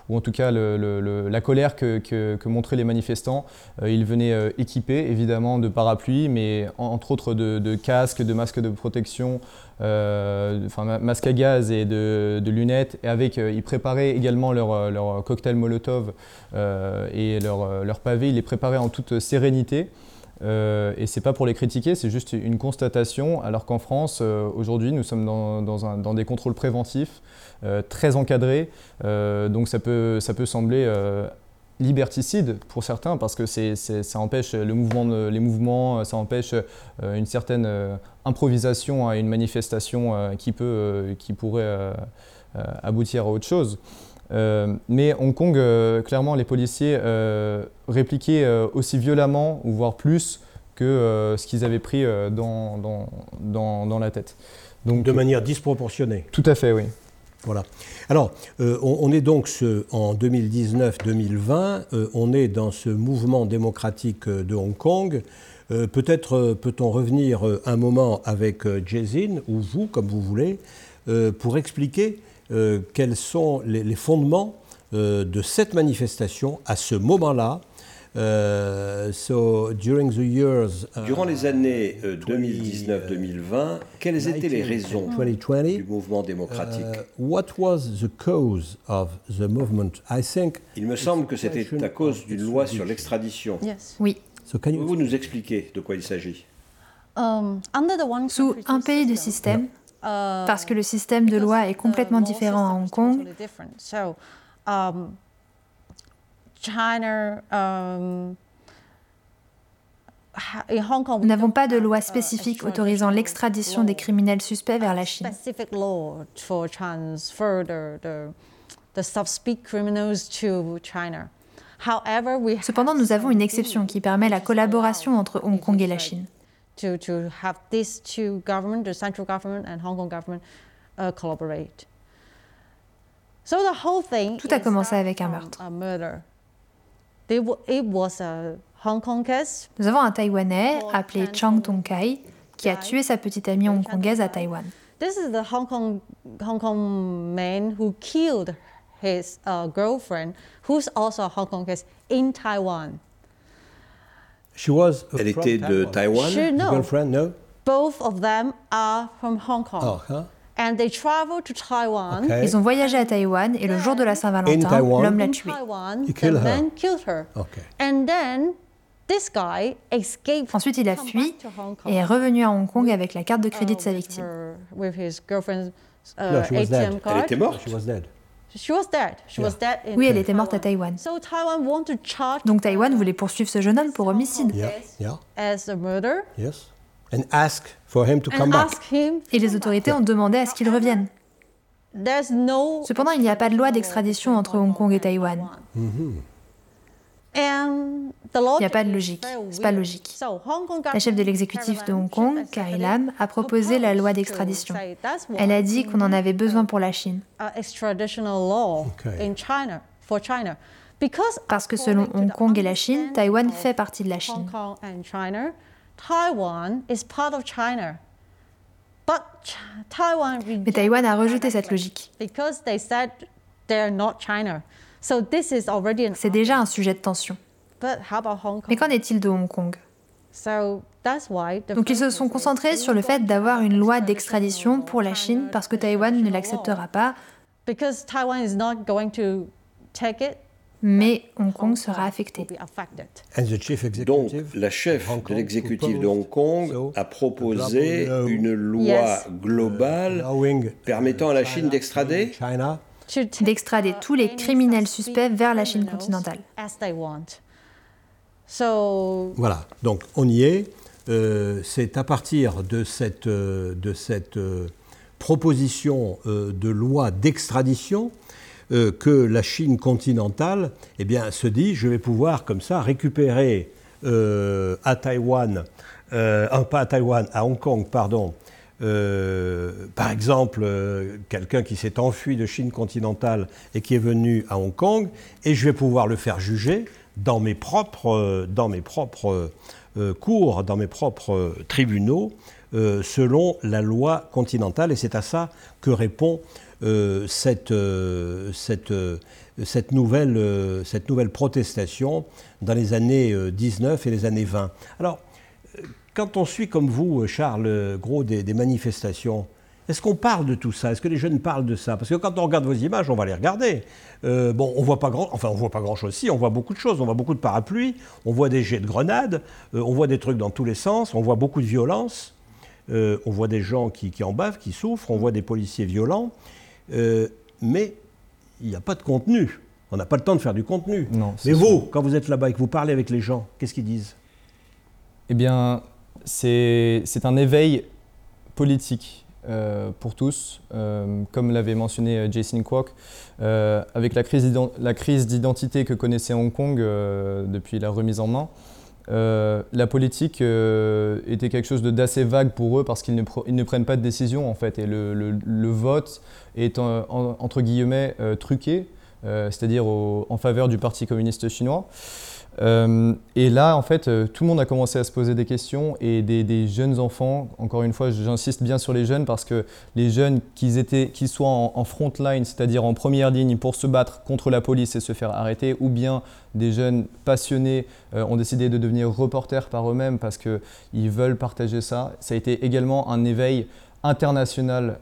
ou en tout cas la colère que, montraient les manifestants. ils venaient équipés, évidemment, de parapluies, mais entre autres de, casques, de masques de protection, enfin masques à gaz et de, lunettes. Et avec, ils préparaient également leur, cocktail Molotov et leur, leur pavé. Ils les préparaient en toute sérénité. Euh, et c'est pas pour les critiquer, c'est juste une constatation. Alors qu'en France, euh, aujourd'hui, nous sommes dans, dans, des contrôles préventifs euh, très encadrés. donc ça peut, ça peut sembler liberticide pour certains parce que c'est, ça empêche le mouvement, les mouvements, ça empêche une certaine improvisation à une manifestation qui, peut, qui pourrait aboutir à autre chose. mais Hong Kong, clairement, les policiers répliquaient aussi violemment, ou voire plus, que ce qu'ils avaient pris dans, dans, dans, dans, la tête. Donc, de manière disproportionnée. Tout à fait, oui. Voilà. Alors, euh, on, est donc en 2019-2020, euh, on est dans ce mouvement démocratique euh, de Hong Kong. Peut-être peut-on revenir un moment avec Jason, ou vous, comme vous voulez, pour expliquer quels sont les fondements de cette manifestation à ce moment-là, Uh, so during the years, uh, Durant les années 2019-2020, uh, quelles étaient les raisons du mouvement démocratique what was the cause of the movement? I think Il me semble que c'était à cause d'une loi sur l'extradition. Oui. Pouvez-vous nous expliquer de quoi il s'agit um, Sous un pays de système, parce que le système de loi est complètement différent à Hong Kong, Nous n'avons pas de loi spécifique autorisant l'extradition des criminels suspects vers la Chine. Cependant, nous avons une exception qui permet la collaboration entre Hong Kong et la Chine. Tout a commencé avec un meurtre. Nous avons un Taïwanais appelé Chang Tong-kai qui a tué sa petite amie hongkongaise à Taïwan. This is the Hong Kong, Hong Kong man who killed his uh, girlfriend, who's also a Hong Kongaise in Taiwan. She was Elle était de Taïwan. no. Girlfriend, no? Both of them are from Hong Kong. Huh? And they traveled to Taiwan. Okay. Ils ont voyagé à Taïwan et le jour de la Saint-Valentin, l'homme l'a tuée. He killed her. killed her. Okay. And then this guy escaped Ensuite, il a fui et est revenu à Hong Kong avec la carte de crédit de sa victime. With his girlfriend's uh, no, she was ATM dead. Card. Elle était morte? She was dead. She was dead. She yeah. was dead in oui, elle était morte à Taïwan. So Taiwan want to charge Donc Taïwan voulait poursuivre ce jeune homme pour homicide. Yeah. Yeah. As a murder. Yes. And ask for him to come back. Et les autorités ont demandé à ce qu'il revienne. Cependant, il n'y a pas de loi d'extradition entre Hong Kong et Taïwan. Il n'y a pas de logique. C'est pas logique. La chef de l'exécutif de Hong Kong, Carrie Lam, a proposé la loi d'extradition. Elle a dit qu'on en avait besoin pour la Chine. Parce que selon Hong Kong et la Chine, Taïwan fait partie de la Chine. Taiwan is part of China. But Taiwan Mais Taïwan a rejeté cette logique. Because they said they're not China. So this is already C'est déjà un sujet de tension. But how about Hong Kong? Mais qu'en est-il de Hong Kong? So that's why Donc ils se sont concentrés sur le fait d'avoir une loi d'extradition pour la Chine parce que Taïwan ne l'acceptera pas. Mais Hong Kong sera affecté. Donc, la chef de l'exécutif de Hong Kong a proposé une loi globale permettant à la Chine d'extrader d'extrader tous les criminels suspects vers la Chine continentale. Voilà, donc on y est. Euh, c'est à partir de cette, euh, de cette euh, proposition de loi d'extradition euh, que la Chine continentale eh bien, se dit je vais pouvoir comme ça récupérer euh, à Taïwan, euh, pas à Taïwan, à Hong Kong, pardon, par exemple, quelqu'un qui s'est enfui de Chine continentale et qui est venu à Hong Kong, et je vais pouvoir le faire juger dans mes propres, dans mes propres cours, dans mes propres tribunaux, selon la loi continentale. Et c'est à ça que répond euh, cette, euh, euh, cette, nouvelle, cette nouvelle protestation dans les années 19 et les années 20. Alors, quand on suit comme vous, Charles Gros, des, manifestations, est-ce qu'on parle de tout ça? Est-ce que les jeunes parlent de ça? Parce que quand on regarde vos images, on va les regarder. bon, on voit pas grand, enfin on voit pas grand chose. Si, on voit beaucoup de choses. On voit beaucoup de parapluies, on voit des jets de grenades, on voit des trucs dans tous les sens, on voit beaucoup de violence, on voit des gens qui, qui en bavent, qui souffrent, on voit des policiers violents. Euh, mais il n'y a pas de contenu. On n'a pas le temps de faire du contenu. Mais vous, quand vous êtes là-bas et que vous parlez avec les gens, qu'est-ce qu'ils disent? Eh bien, c'est un éveil politique euh, pour tous, euh, comme l'avait mentionné euh, Jason Kwok, avec la crise d'identité que connaissait Hong Kong depuis la remise en main. La politique était quelque chose d'assez vague pour eux parce qu'ils ne, ne, prennent pas de décision en fait et le, vote est entre guillemets truqué, c'est-à-dire en faveur du Parti communiste chinois. Euh, et là, en fait, euh, tout le monde a commencé à se poser des questions et des, jeunes enfants, encore une fois, j'insiste bien sur les jeunes parce que les jeunes, qu'ils qu'ils soient en, front line, c'est-à-dire en première ligne pour se battre contre la police et se faire arrêter, ou bien des jeunes passionnés euh, ont décidé de devenir reporters par eux-mêmes parce qu'ils veulent partager ça. Ça a été également un éveil international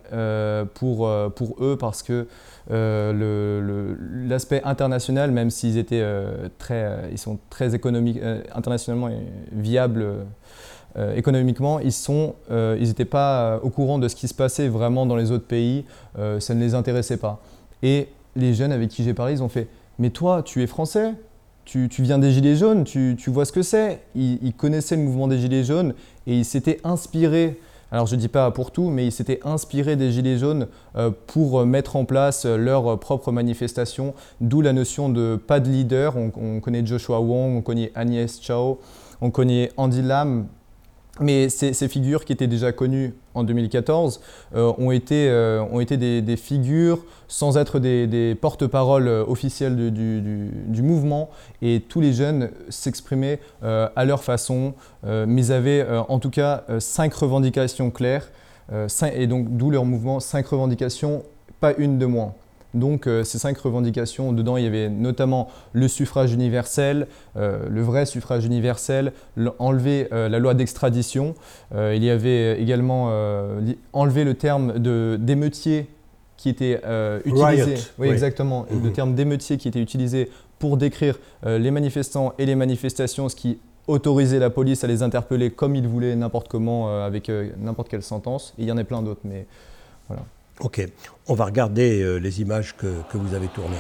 pour, pour eux parce que l'aspect international, même s'ils étaient euh, très, euh, ils sont très économiques, internationalement viables économiquement, ils sont, ils n'étaient pas au courant de ce qui se passait vraiment dans les autres pays. ça ne les intéressait pas. Et les jeunes avec qui j'ai parlé, ils ont fait Mais toi, tu es français? Tu, viens des Gilets jaunes, tu, vois ce que c'est? Ils, connaissaient le mouvement des Gilets jaunes et ils s'étaient inspirés alors je ne dis pas pour tout, mais ils s'étaient inspirés des Gilets jaunes euh, pour mettre en place leur propre manifestation, d'où la notion de pas de leader. On, connaît Joshua Wong, on connaît Agnès Chao, on connaît Andy Lam, mais ces, figures qui étaient déjà connues en 2014 euh, ont été, euh, des, figures sans être des, porte-paroles officiels du, mouvement et tous les jeunes s'exprimaient euh, à leur façon, mais avaient en tout cas cinq revendications claires et donc d'où leur mouvement, cinq revendications, pas une de moins. Donc euh, ces cinq revendications, dedans il y avait notamment le suffrage universel, euh, le vrai suffrage universel, enlever euh, la loi d'extradition, il y avait également enlever le terme d'émeutier qui était utilisé, oui, exactement, le terme d'émeutier qui était utilisé pour décrire les manifestants et les manifestations, ce qui autorisait la police à les interpeller comme ils voulaient, n'importe comment, avec n'importe quelle sentence. Et il y en a plein d'autres, mais voilà. Ok, on va regarder euh, les images que, que vous avez tournées.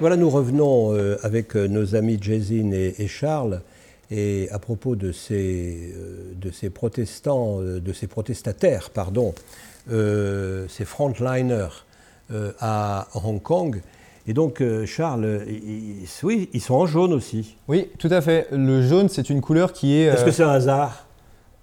Voilà, nous revenons euh, avec euh, nos amis Jason et, Charles. Et à propos de ces, euh, de ces protestants, de ces protestataires, pardon, ces frontliners à Hong Kong, et donc, Charles, oui, ils sont en jaune aussi. Oui, tout à fait. Le jaune, c'est une couleur qui est. Est-ce que c'est un hasard?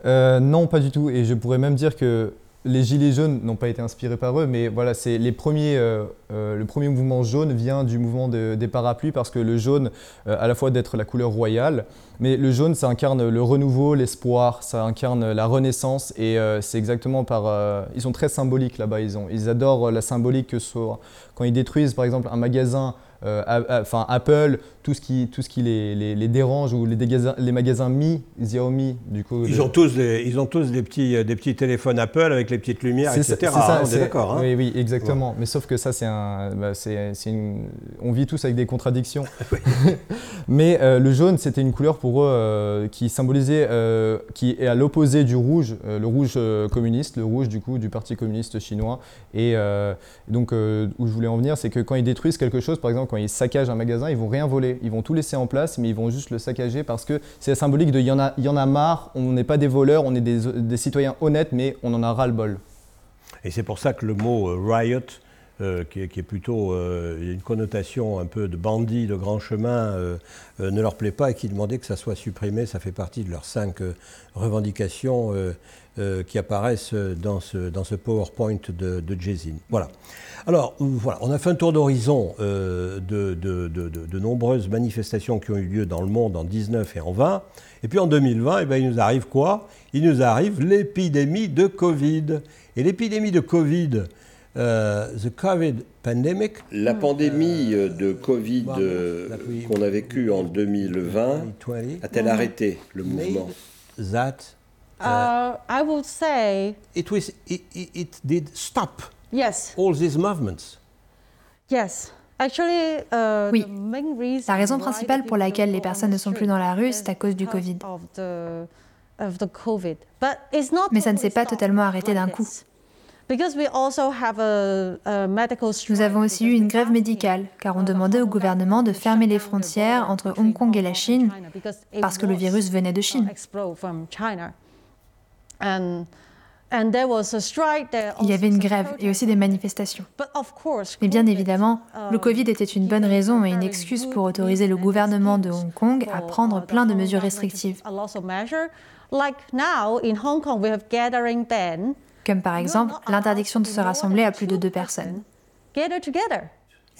Non, pas du tout. Et je pourrais même dire que les gilets jaunes n'ont pas été inspirés par eux, mais voilà, c'est les premiers. Euh, euh, le premier mouvement jaune vient du mouvement des parapluies parce que le jaune, euh, à la fois d'être la couleur royale, mais le jaune, ça incarne le renouveau, l'espoir, ça incarne la renaissance, et c'est exactement par. ils sont très symboliques là-bas. Ils ont, ils adorent la symbolique que soit quand ils détruisent par exemple un magasin enfin Apple, tout ce qui, tout ce qui les, les, dérange ou les, les magasins Mi, Xiaomi, du coup. Ils, ont, tous des, ils ont tous des petits, des petits téléphones Apple avec les petites lumières, etc. C'est ça, on est, d'accord. Hein oui, oui, exactement. Mais sauf que ça, c'est un. Bah, une, on vit tous avec des contradictions. Mais euh, le jaune, c'était une couleur pour eux euh, qui symbolisait, euh, qui est à l'opposé du rouge, le rouge communiste, le rouge du coup du Parti communiste chinois. Et donc, où je voulais en venir, c'est que quand ils détruisent quelque chose, par exemple, quand ils saccagent un magasin, ils vont rien voler ils vont tout laisser en place, mais ils vont juste le saccager parce que c'est la symbolique de il y, en a, a marre, on n'est pas des voleurs, on est des, citoyens honnêtes, mais on en a ras-le-bol. Et c'est pour ça que le mot euh, riot, euh, qui, est, plutôt euh, une connotation un peu de bandit, de grand chemin, ne leur plaît pas et qui demandaient que ça soit supprimé. Ça fait partie de leurs cinq revendications qui apparaissent dans ce, dans ce PowerPoint de, de. Voilà. Alors, voilà, on a fait un tour d'horizon euh, de, nombreuses manifestations qui ont eu lieu dans le monde en 19 et en 20. Et puis en 2020, eh bien, il nous arrive quoi? Il nous arrive l'épidémie de Covid. Et l'épidémie de Covid, la pandémie de Covid qu'on a vécue en 2020 a-t-elle arrêté le mouvement? that uh, I would say it was it, it did stop yes all these movements. Yes. Actually, uh, oui. La raison principale pour laquelle les personnes ne sont plus dans la rue, c'est à cause du Covid. Mais ça ne s'est pas totalement arrêté d'un coup. Nous avons aussi eu une grève médicale, car on demandait au gouvernement de fermer les frontières entre Hong Kong et la Chine, parce que le virus venait de Chine. Il y avait une grève et aussi des manifestations. Mais bien évidemment, le Covid était une bonne raison et une excuse pour autoriser le gouvernement de Hong Kong à prendre plein de mesures restrictives comme par exemple l'interdiction de se rassembler à plus de deux personnes.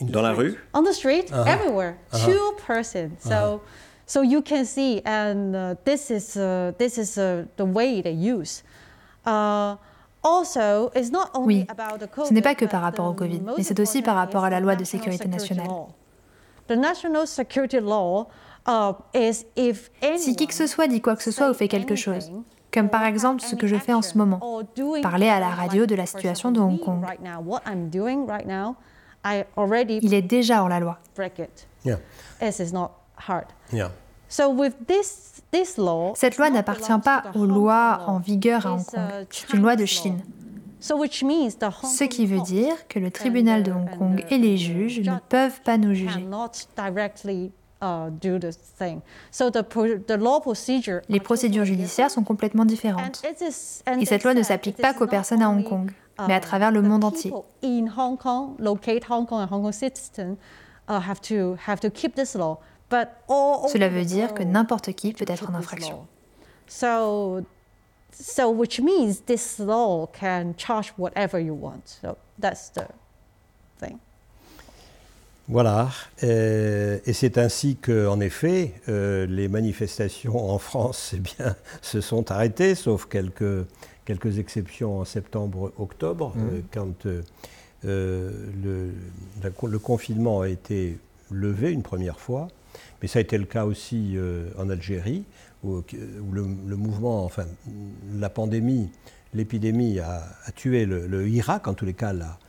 Dans la rue? On the street, uh -huh. everywhere. Uh -huh. Two persons. Uh -huh. So, so you can see, and uh, this is uh, this is uh, the way they use. Uh, also, it's not only oui, about the COVID, ce n'est pas que par rapport au Covid, mais c'est aussi par rapport à la loi de sécurité nationale. The national security law is if si qui que ce soit dit quoi que ce soit ou fait quelque chose, comme par exemple ce que je fais en ce moment, parler à la radio de la situation de Hong Kong. Il est déjà hors la loi. Cette loi n'appartient pas aux lois en vigueur à Hong Kong. C'est une loi de Chine. Ce qui veut dire que le tribunal de Hong Kong et les juges ne peuvent pas nous juger. Les procédures judiciaires sont complètement différentes. Et cette loi ne s'applique pas qu'aux personnes à Hong Kong, mais à travers le monde entier. Cela veut dire que n'importe qui peut être en infraction. So, so which means this law can charge whatever you want. So that's the thing. Voilà, euh, et c'est ainsi que, en effet, euh, les manifestations en France eh bien, se sont arrêtées, sauf quelques, quelques exceptions en septembre-octobre, mmh. euh, quand le, le, confinement a été levé une première fois. Mais ça a été le cas aussi en Algérie, où, le, mouvement, enfin, la pandémie, l'épidémie a, a, tué le, le, Irak, en tous les cas, là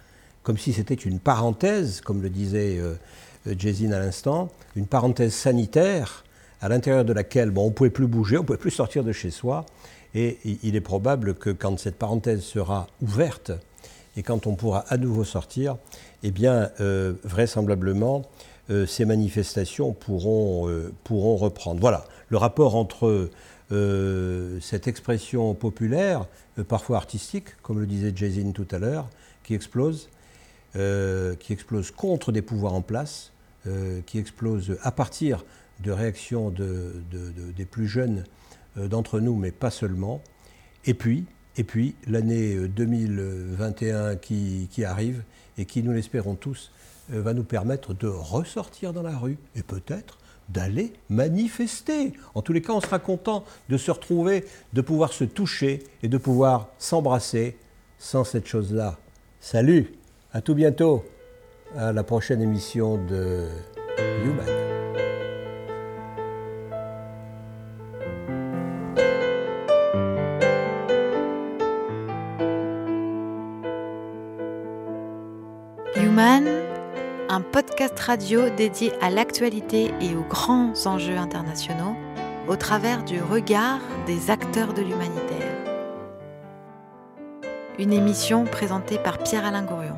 comme si c'était une parenthèse, comme le disait euh, euh à l'instant, une parenthèse sanitaire à l'intérieur de laquelle bon, on ne pouvait plus bouger, on ne pouvait plus sortir de chez soi. Et il est probable que quand cette parenthèse sera ouverte et quand on pourra à nouveau sortir, eh bien, euh, vraisemblablement, euh, ces manifestations pourront, pourront reprendre. Voilà, le rapport entre cette expression populaire, parfois artistique, comme le disait Jason tout à l'heure, qui explose, qui explose contre des pouvoirs en place, euh, qui explose à partir de réactions des plus jeunes euh, d'entre nous, mais pas seulement. Et puis, et puis l'année 2021 qui, qui, arrive et qui, nous l'espérons tous, va nous permettre de ressortir dans la rue et peut-être d'aller manifester. En tous les cas, on sera content de se retrouver, de pouvoir se toucher et de pouvoir s'embrasser sans cette chose-là. Salut à tout bientôt, à la prochaine émission de Human. Human, un podcast radio dédié à l'actualité et aux grands enjeux internationaux au travers du regard des acteurs de l'humanitaire. Une émission présentée par Pierre-Alain Gourion.